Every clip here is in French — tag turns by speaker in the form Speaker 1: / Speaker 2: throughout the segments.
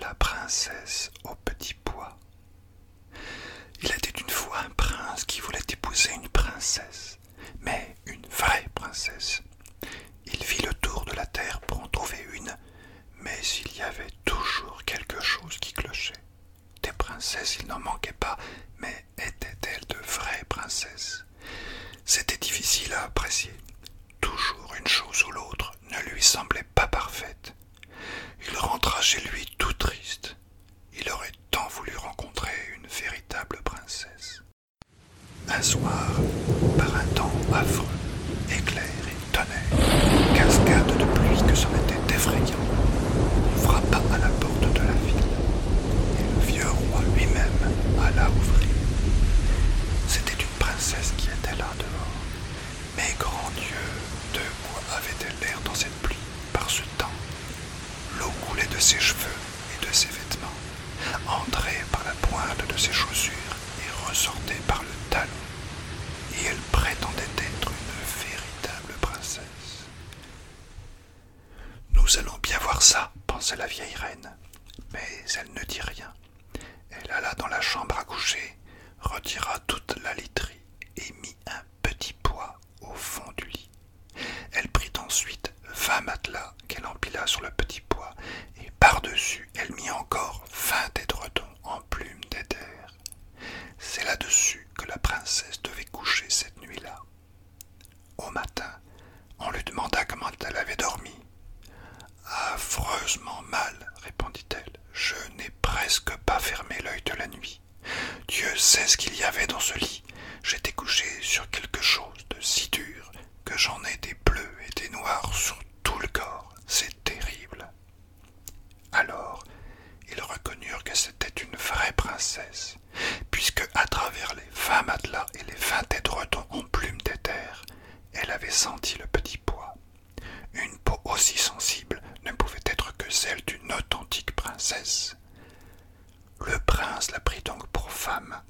Speaker 1: La princesse au petit pois. Il était une fois un prince qui voulait épouser une princesse, mais une vraie princesse. Il fit le tour de la terre pour en trouver une, mais il y avait toujours quelque chose qui clochait. Des princesses, il n'en manquait pas, mais étaient-elles de vraies princesses? C'était difficile à apprécier. Toujours une chose ou l'autre ne lui semblait pas parfaite. Il rentra chez lui Un soir, par un temps affreux, éclair et tonnerre, cascade de pluie que c'en était effrayant, frappa à la porte de la ville, et le vieux roi lui-même alla ouvrir. C'était une princesse qui était là dehors. Mais grand Dieu, de quoi avait-elle l'air dans cette pluie, par ce temps L'eau coulait de ses cheveux et de ses vêtements, entrait Nous allons bien voir ça, pensait la vieille reine. Mais elle ne dit rien. Elle alla dans la chambre à coucher, retira toute la literie et mit un petit poids au fond du lit. Elle prit ensuite vingt matelas qu'elle empila sur le petit poids, et par-dessus elle mit encore puisque à travers les vingt matelas et les vingt têtes redons en plumes d'éther, elle avait senti le petit poids. Une peau aussi sensible ne pouvait être que celle d'une authentique princesse. Le prince la prit donc pour femme,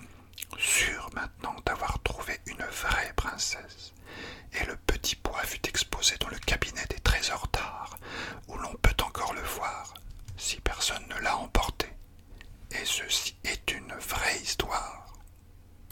Speaker 1: sûr maintenant d'avoir trouvé une vraie princesse, et le petit poids fut exposé dans le cabinet des trésors d'art, où l'on peut encore le voir, si personne ne l'a emporté et ceci est une vraie histoire.